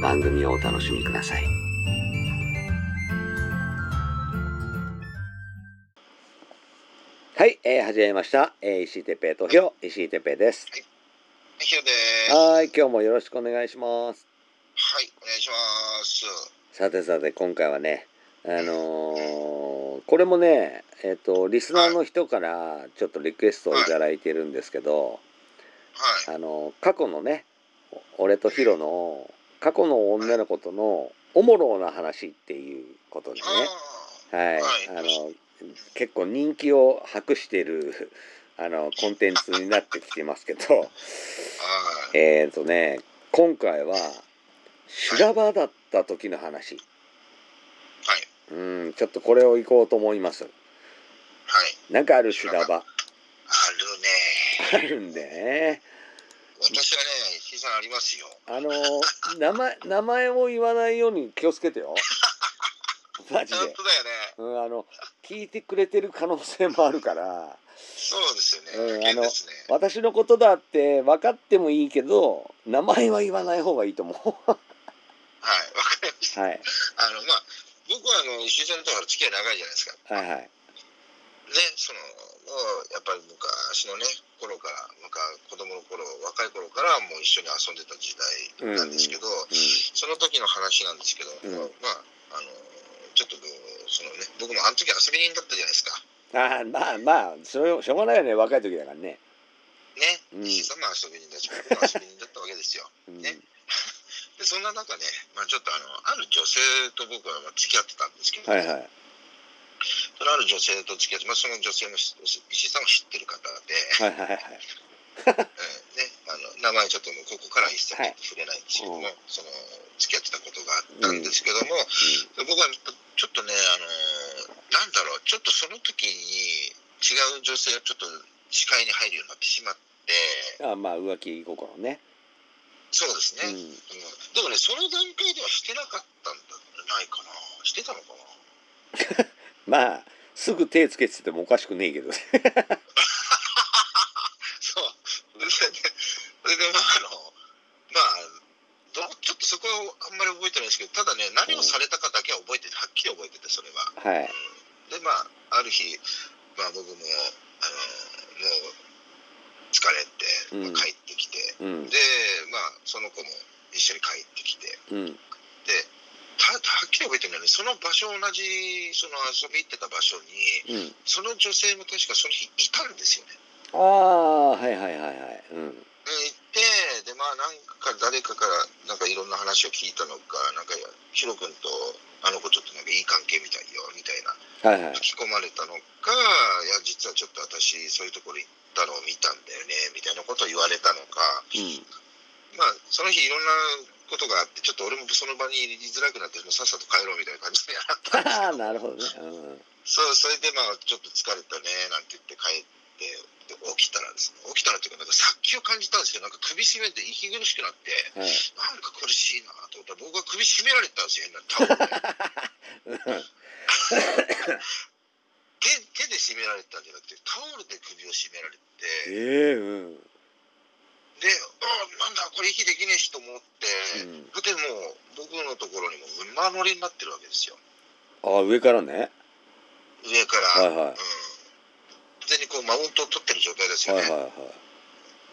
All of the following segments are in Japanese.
番組をお楽しみください。はい、えー、始めました。えー、石井哲平投票、石井哲平です。はい、今日もよろしくお願いします。はい、お願いします。さてさて、今回はね、あのーこれもね、えっ、と、リスナーの人からちょっとリクエストをいただいてるんですけど、はい。あの過去のねお俺とヒロの過去の女の子とのおもろな話っていうことでね。あはい、はい。あの結構人気を博している あのコンテンツになってきてますけど。えっ、とね今回は修羅場だった時の話。はい。うんちょっとこれをいこうと思います。はい。なんかある修羅場。あるね。あるんでね私はね、さんありますよ。あの 名前名前を言わないように気をつけてよ マジで本当だよね。うん、あの聞いてくれてる可能性もあるからそうですよね。うん危険ですね。私のことだって分かってもいいけど名前は言わない方がいいと思はい、わかりました。うはいあの、まあ、僕はあの、石井さんとは付き合い長いじゃないですか。はいはいね、その、もう、やっぱり昔のね、頃から、なんか子供の頃、若い頃からもう一緒に遊んでた時代なんですけど、その時の話なんですけど、うん。まあ、あの、ちょっとそのね、僕もあの時遊び人だったじゃないですか。うん、ああまあまあそれしょうがないよね若い時だからね、ね、うん。さんも遊び人だし、僕も遊び人だったわけですよ。うん、ね。で、そんな中ね、まあちょっとあの、ある女性と僕はまあ付き合ってたんですけど、はいはいそのある女性と付き合って、まあその女性もし石井さんも知ってる方で、はいはいはい。うん。ね、あの名前ちょっともうここからは一切はい。触れないんですけども、うん。その付き合ってたことがあったんですけども、僕はちょっとね、あのなんだろう、ちょっとその時に違う女性がちょっと視界に入るようになってしまって、うん、あまあ浮気心ね、そうですね、うん、うん。でもね、その段階ではしてなかったんじゃないかな、してたのかな。まあすぐ手つけててもおかしくねえけど そう、それで、それでまあ、あの、まあ、どちょっとそこはあんまり覚えてないですけど、ただね、何をされたかだけは覚えてて、はっきり覚えてて、それは。はい。で、まあ、ある日、まあ、僕も、あの、もう、疲れて、うん。まあ帰ってきて、うん。で、まあ、その子も一緒に帰ってきて、うん。で、たはっきり覚えてるのはね、その場所、同じ、その遊び行ってた場所に、うん。その女性も確かその日いたんですよね。ああはいはいはいはい。うん。で行って、で、まあ、なんか誰かから、なんかいろんな話を聞いたのか、なんか、ヒロ君と、あの子ちょっとなんかいい関係みたいよ、みたいな、はいはい。吹き込まれたのか、いや、実はちょっと私、そういうところ行ったのを見たんだよね、みたいなことを言われたのか、うん。まあ、その日いろんなことがあって、ちょっと俺もその場にいづらくなって、もうさっさと帰ろうみたいな感じになったんですけど、なるほどね。うん。そう、それでまあ、ちょっと疲れたね、なんて言って帰って、で起きたらですね、起きたらっていうか、なんか殺気を感じたんですよ。なんか首絞めて息苦しくなって、はい。なんか苦しいなと思ったら、僕は首絞められてたんですよ、変な。タオルで。手手で絞められてたんじゃなくて、タオルで首を絞められて、ええうんで、あなんだ、これ息できねえしと思って、うんでもう、僕のところにも馬乗りになってるわけですよ。ああ上からね上から。はいはいうん。完全にこう、マウントを取ってる状態ですよね。はいはいはい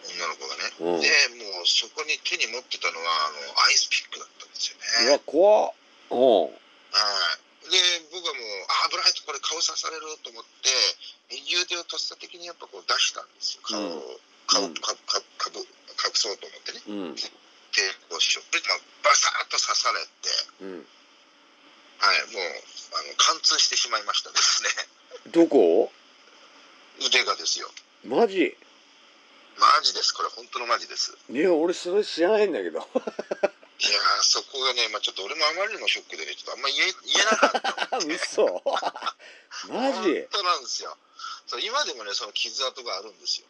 女の子がね。うんで、もうそこに手に持ってたのは、あの、アイスピックだったんでですようね。わ怖っおうはい。で、僕はもう、あ、危ないとこれ顔刺されると思って、右腕をとっさ的にやっぱこう出したんですよ。顔を、顔、うんかかかぶ隠そうと思ってね。うんで、こうしょでまあバサッと刺されて、うんはい、もう、あの、貫通してしまいましたですね。どこ？腕がですよ。マジ？マジです。これ本当のマジです。いや俺それ知らないんだけど いやー、そこがね、まあちょっと俺もあまりにもショックでね、ちょっとあんま言え言えなかった。嘘？マジ？本当なんですよ。そう今でもね、その傷跡があるんですよ。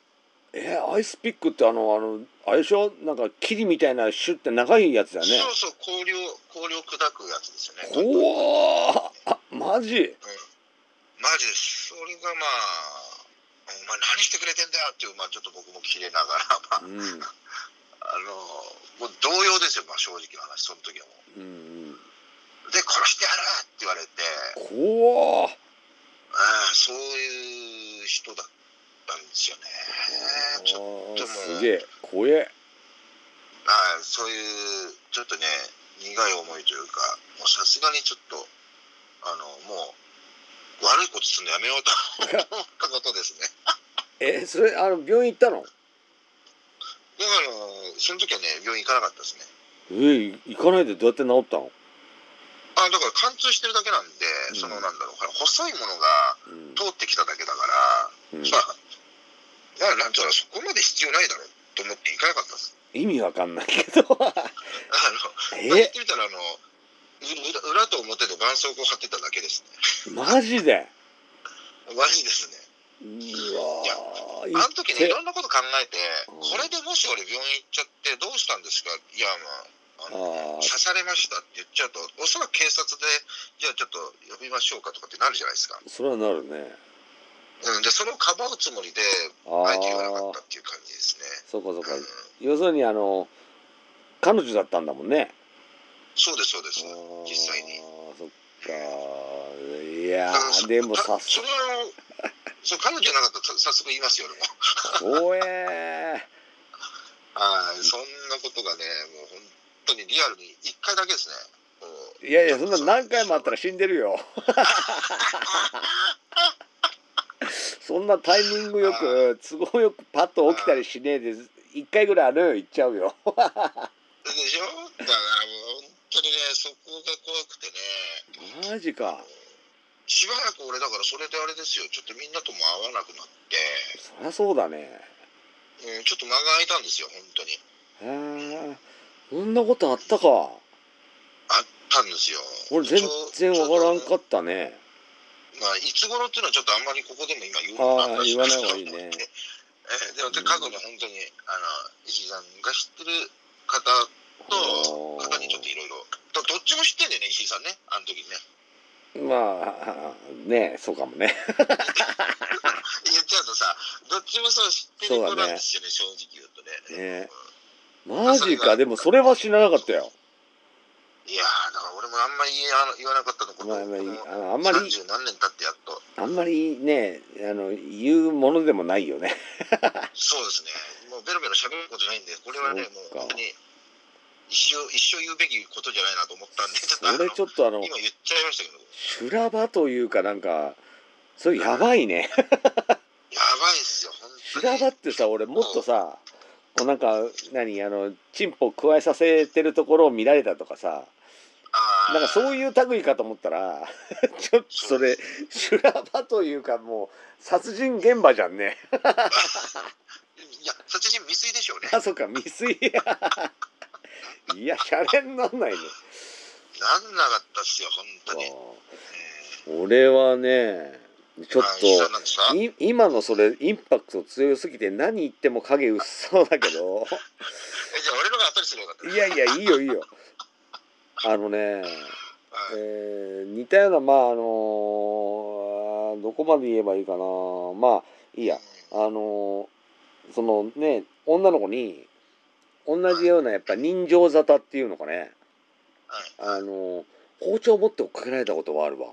えアイスピックってあのあのあれでしょ？なんかキリみたいなシュッて長いやつだよね。そうそう、氷を、氷を砕くやつですよね。怖ー！あ マジ？マジです。それがまあ、お前何してくれてんだよっていう、まあちょっと僕も切れながら、まあ、うん。あの、もう動揺ですよ、まあ正直な話、その時はもう。んうん。う。で、殺してやるって言われて、怖ー。ああ、そういう人だったんですよね。ちょっとすげえ怖えはい、そういうちょっとね苦い思いというかもうさすがにちょっとあのもう悪いことするのやめようと思ったことですね。えそれあの病院行ったの？だからその時はね病院行かなかったですね。え行かないでどうやって治ったの、あだから貫通してるだけなんで、うんそのなんだろう細いものがうん通ってきただけだから、うん。まあまあなんていうのそこまで必要ないだろうと思って行かなかったです。意味わかんないけど。あのまあ言っえてみたらあの裏裏と表で絆創膏貼ってただけですね。マジで？マジですね。うわーあの時ね、い行ろんなこと考えて、うん。これでもし俺病院行っちゃってどうしたんですか？いや、まあ、あの刺されましたって言っちゃうと、おそらく警察で、じゃあちょっと呼びましょうかとかってなるじゃないですか。それはなるねうん、で、それをかばうつもりで、ああえて言わなかあったっていう感じですね。そうかそうか。うん、要するにあの彼女だったんだもんね。そうです、そうです。実際に。そっか。いやでもかさそれは、そう彼女じゃなかったら早速言いますよ、俺も。怖えはい、そんなことがね、もう本当にリアルに1回だけですね。いやいやそんな何回もあったら死んでるよ そんなタイミングよく都合よくパッと起きたりしねえで一回ぐらいある行っちゃうよ。でしょ？だからもう本当にね、そこが怖くてね、マジか。しばらく俺だからそれであれですよ、ちょっとみんなとも会わなくなって、そりゃそうだね。うん、ちょっと間が空いたんですよ、本当に。へえそんなことあったか。あったんですよ。俺全然わからんかっったね。た。まあ、いつ頃っていうのはちょっとあんまりここでも今言うのもなんだしあー言わない方がいいね。えーでも過去に本当に、あの、石井さんが知ってる方と、方にちょっといろいろ、どどっちも知ってんだよね、石井さんね、あの時にね。まあねそうかもね。言っちゃうとさ、どっちもそう知ってる子なんですよね、正直言うとね。ね。マジか。でもそれは知らなかったよいやー、だから俺もあんまり言わなかったのこと、まあまあんまり30何年経ってやっと。あんまりねあの言うものでもないよね そうですね。もうベロベロ喋ることないんで、これはね、もそう本当に一生、一生言うべきことじゃないなと思ったんで、俺ちょっとあの今言っちゃいましたけど、修羅場というかなんかそれやばいね やばいっすよ、本当に。修羅場ってさ俺もっとさこうなんか何あのチンポ加えさせてるところを見られたとかさなんかそういう類かと思ったら ちょっとそれ修羅場というかもう殺人現場じゃんね。いや、殺人未遂でしょうね。あそっか未遂。いやシャレになんないね。なんなかったっすよ、本当に。う。ん俺はねちょっと今のそれインパクト強すぎて何言っても影薄そうだけど。えじゃあ俺のが後にすればよかった。いやいやいいよいいよあのねはい。えー似たようなまああのーどこまで言えばいいかな。まあいいや。あのーそのね女の子に同じようなやっぱ人情沙汰っていうのかね。はい。あのー包丁持って追っかけられたことはあるわ。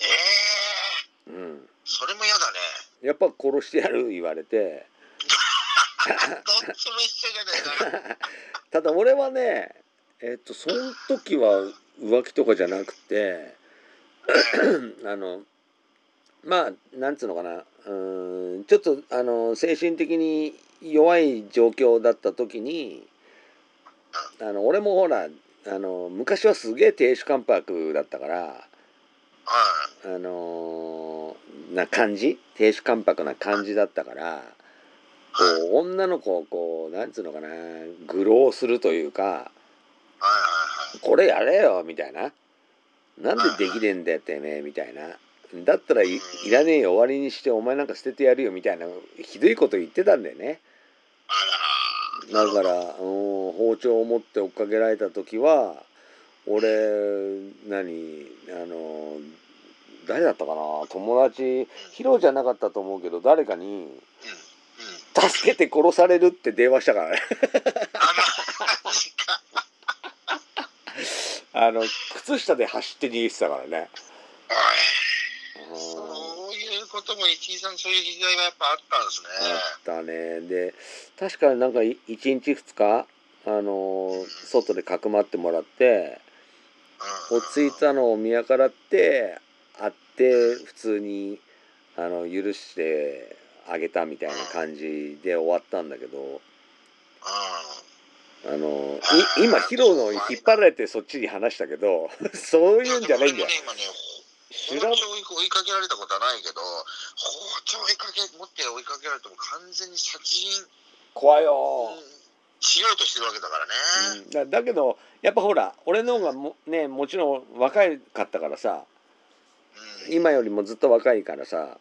ええうん。ー、それも嫌だね。やっぱ殺してやる言われて。どっちも一緒じゃないか。な。ただ俺はねえっとその時は浮気とかじゃなくて あのまあなんつうのかなうーんちょっとあの精神的に弱い状況だった時にあの俺もほらあの昔はすげえ亭主関白だったからはい。あのな感じ？亭主関白な感じだったからこう女の子をこうなんつうのかな愚弄するというか。これやれよみたいな。なんでできねえんだよてめえみたいな。だったらいいらねえよ終わりにしてお前なんか捨ててやるよみたいなひどいこと言ってたんだよね。だから、うん、包丁を持って追っかけられた時は俺何あの誰だったかな？友達ヒロじゃなかったと思うけど誰かにうん。うん。「助けて殺される」って電話したからねあ、マジか。あの靴下で走って逃げてたからね。そういうことも一井さんそういう時代がやっぱあったんですね。あったね。で確かになんか1日2日あの外でかくまってもらってうん落ち着いたのを見計らって会って普通にあの許してあげたみたいな感じで終わったんだけど。うあのい今ヒロの引っ張られてそっちに話したけど そういうんじゃないんだよ包丁追いかけられたことはないけど、包丁追いかけ、持って追いかけられても完全に殺人怖いよ、しようとしてるわけだからね。うん、だだけどやっぱほら俺の方がもねもちろん若かったからさうん。今よりもずっと若いからさ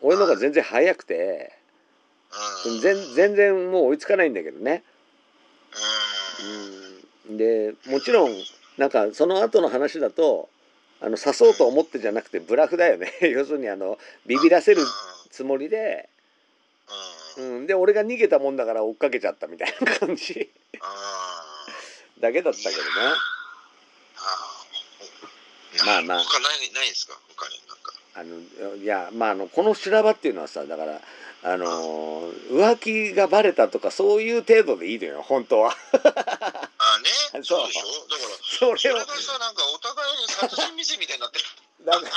俺の方が全然早くてうん。全全然もう追いつかないんだけどね。うん。うん、でもちろんなんかその後の話だとあの刺そうと思ってじゃなくてブラフだよね 要するにあのビビらせるつもりで、うん。で俺が逃げたもんだから追っかけちゃったみたいな感じあだけだったけどねあ。まあまあ他ない、ないですか？他に。あのいやまああのこの修羅場っていうのはさだからあの浮気がバレたとかそういう程度でいいのよ本当は あね。そうそうでしょだから、それがさ、なんかお互いに殺人未遂みたいになってる。なんか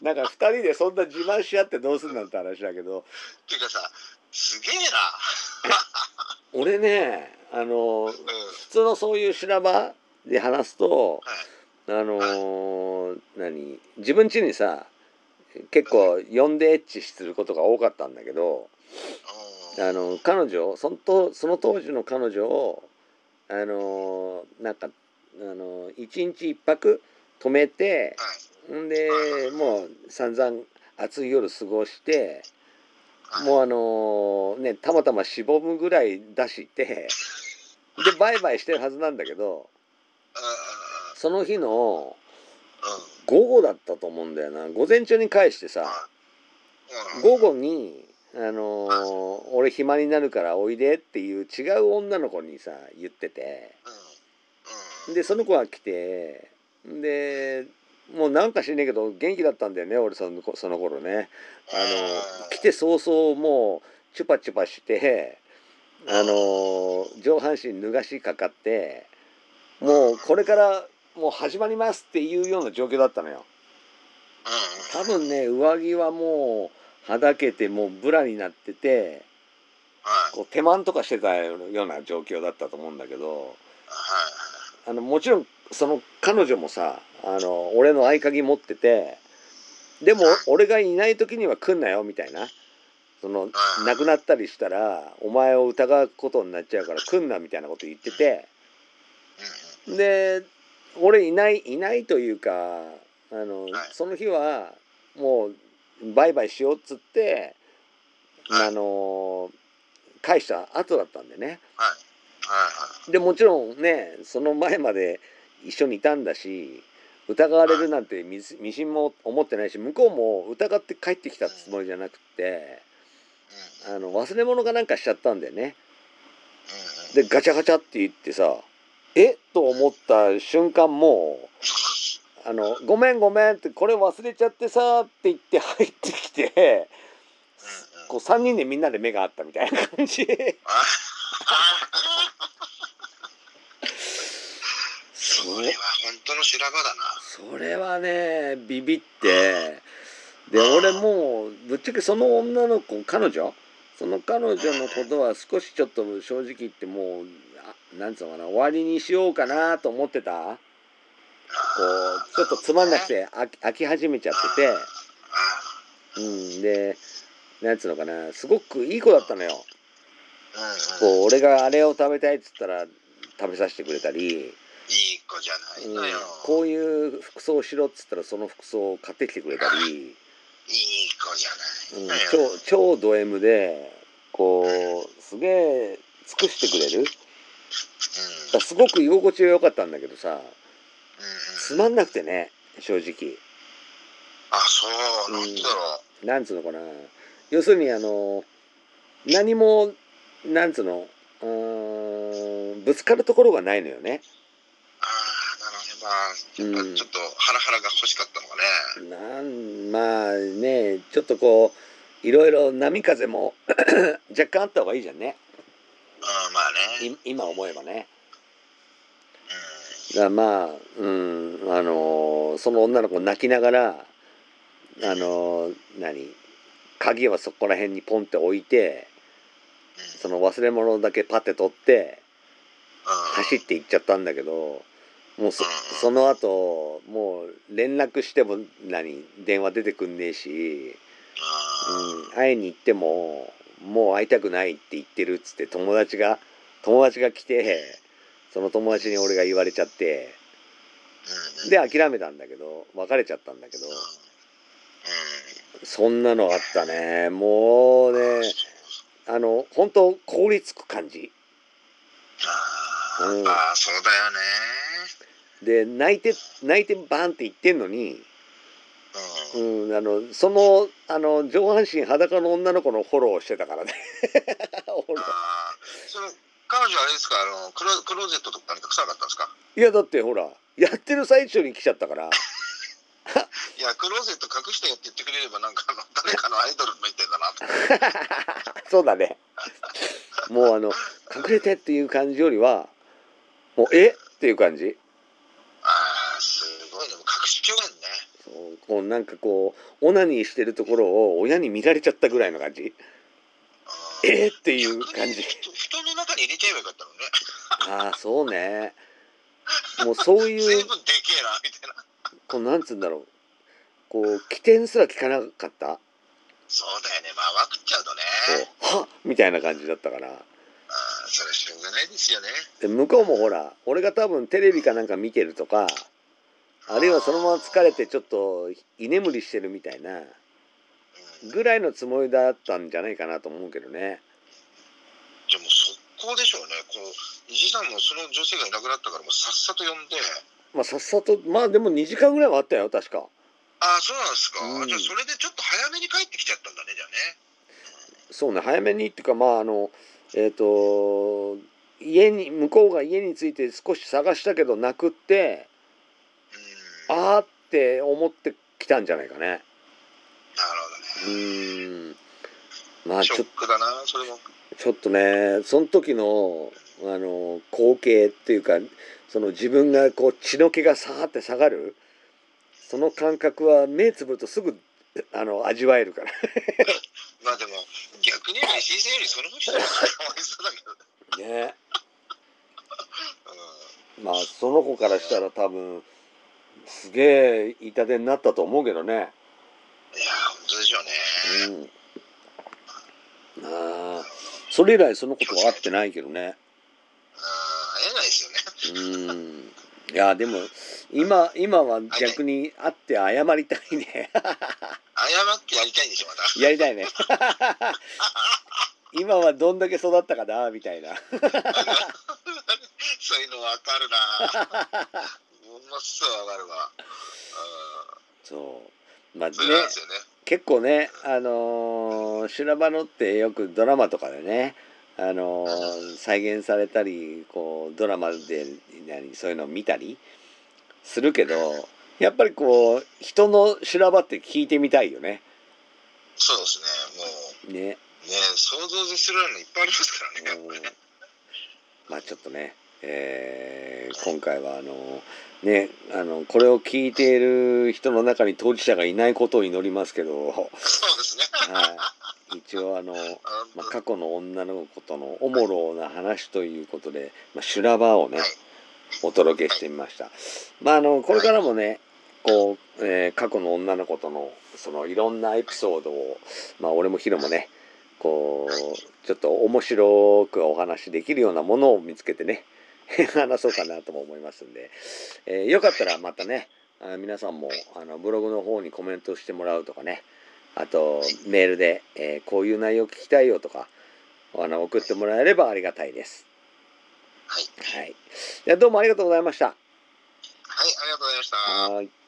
なんか2人でそんな自慢し合ってどうすんなんて話だけどっていうかさ、すげえ俺ねあのな。うん。普通のそういう修羅場で話すとはい。あのー何？自分家にさ結構呼んでエッチすることが多かったんだけどうんあの彼女そのとその当時の彼女をあのーなんかあの一日一泊泊めてはい。んでもう散々暑い夜過ごしてはい。もうあのねたまたましぼむぐらい出してでバイバイしてるはずなんだけどその日の。午後だったと思うんだよな午前中に返してさうん。午後に、あのー俺暇になるからおいでっていう違う女の子にさ言っててうん。でその子が来てでもうなんか知んねえけど元気だったんだよね俺そのその頃ねあの来て早々もうチュパチュパしてあの上半身脱がしかかってもうこれからもう始まりますっていうような状況だったのようん。多分ね上着はもうはだけてもうブラになっててはい。こう手満とかしてたような状況だったと思うんだけどはい。あのもちろんその彼女もさあの俺の合鍵持っててでも俺がいない時には来んなよみたいなそのうん亡くなったりしたらお前を疑うことになっちゃうから来んなみたいなこと言っててうん。で俺いないいないというかあの、はいその日はもうバイバイしようっつって、はいあの返した後だったんでねはい。はい。でもちろんねその前まで一緒にいたんだし疑われるなんてみみじんも思ってないし向こうも疑って帰ってきたつもりじゃなくてうん。あの忘れ物かなんかしちゃったんだよねうん。でガチャガチャって言ってさえ？と思った瞬間もう「あのごめんごめん」って「これ忘れちゃってさ」って言って入ってきてこう3人でみんなで目が合ったみたいな感じ。それは本当の修羅場だな。それはねビビって。で俺もうぶっちゃけその女の子彼女？その彼女のことは少しちょっと正直言ってもうなんつうのかな終わりにしようかなと思ってた？こうちょっとつまんなくて飽き飽き始めちゃってて。うんでなんつうのかなすごくいい子だったのよ。うんうん。こう俺があれを食べたいっつったら食べさせてくれたり、いい子じゃないうんのよ、こういう服装をしろっつったらその服装を買ってきてくれたり、いい子じゃうんないのよ、超超ド M でこうすげえ尽くしてくれるすごく居心地が良かったんだけどさうんうん。うんつまんなくてね正直。あそうなんでだろう、なんつうのかな。要するにあの何もなんつうのうーんぶつかるところがないのよね。ああなるほどね。まあやっぱちょっとハラハラが欲しかったのかね。なんまあねちょっとこういろいろ波風も 若干あった方がいいじゃんねうんまあね。い今思えばね。うだまあうんあのその女の子泣きながらあの何鍵はそこら辺にポンって置いてその忘れ物だけパッて取ってうん。走って行っちゃったんだけどもうそうんその後もう連絡しても何電話出てくんねえし、うん、会いに行ってももう会いたくないって言ってるっつって友達が友達が来てその友達に俺が言われちゃってで諦めたんだけど別れちゃったんだけどそんなのあったね。もうねあの本当凍りつく感じ。あー、うん。あーそうだよね。で泣いて泣いてバーンって言ってんのに、うんうん、あのそのあの上半身裸の女の子のフォローをしてたからね。その彼女あれですか？あのクロクローゼットとかに隠さなかったんですか？いやだってほらやってる最中に来ちゃったから。いやクローゼット隠してよって言ってくれればなんかあの誰かのアイドルみたいだなと。そうだね。もうあの隠れてっていう感じよりはもうえ？っていう感じ。ああすごいね。もう隠しきれんねこうなんかこうオナニーしてるところを親に見られちゃったぐらいの感じ？うんえー？っていう感じ。布布団の中に入れちゃえばよかったのね。ああそうね。もうそういう随分でけえなみたいな。こうなんつうんだろう。こう起点すら聞かなかった？そうだよね。まあ分かっちゃうとね。はっ？みたいな感じだったから。ああそれしょうがないですよね。で向こうもほら俺が多分テレビかなんか見てるとかあるいはそのまま疲れてちょっと居眠りしてるみたいなうんぐらいのつもりだったんじゃないかなと思うけどね。じゃあもう速攻でしょうね。こう石井さんもその女性がいなくなったからもうさっさと呼んで。まあさっさとまあでも2時間ぐらいはあったよ確か。ああそうなんですか、うん。じゃあそれでちょっと早めに帰ってきちゃったんだねじゃあね。そうね早めにっていうかまああのえっ、と家に向こうが家に着いて少し探したけどなくってうんあーって思ってきたんじゃないかね。なるほうどね。ーん。まあショちょックだなそれも。ちょっとねその時のあの光景っていうかその自分がこう血の気がさーって下がるその感覚は目つぶるとすぐあの味わえるから。まあでも逆に石井さんよりその人がかわいそうだけどね。ね。まあその子からしたら多分すげえ痛手になったと思うけどね。うんいや本当でしょうね。うん。ああそれ以来そのことは会ってないけどね。うん会えないですよね。うん。いやでも今今は逆に会って謝りたいね。謝ってやりたいんでしょまた。やりたいね。今はどんだけ育ったかなみたいな。そういうの分かるなものすごい分かるわ。そう。まあね。うんそれなんですよね。結構ねあのー修羅場のってよくドラマとかでねあのー再現されたりこうドラマで何そういうのを見たりするけどやっぱりこう人の修羅場って聞いてみたいよね。そうですね。もね。うね。想像でするのいっぱいありますからねまあちょっとねえー今回はあのねあのこれを聞いている人の中に当事者がいないことを祈りますけど、そうですね。はい、一応あの、まあ、過去の女の子とのおもろな話ということで、まあ、修羅場をねはいお届けしてみました。まああのこれからもねこう、えー過去の女の子とのそのいろんなエピソードをまあ俺もヒロもねこうちょっと面白くお話できるようなものを見つけてね 話そうかなとも思いますんで、えーよかったらまたねあ皆さんもあのブログの方にコメントしてもらうとかねあとメールで、えーこういう内容聞きたいよとかあの送ってもらえればありがたいです。はい。はい。どうもありがとうございました。はい、ありがとうございました。はーい。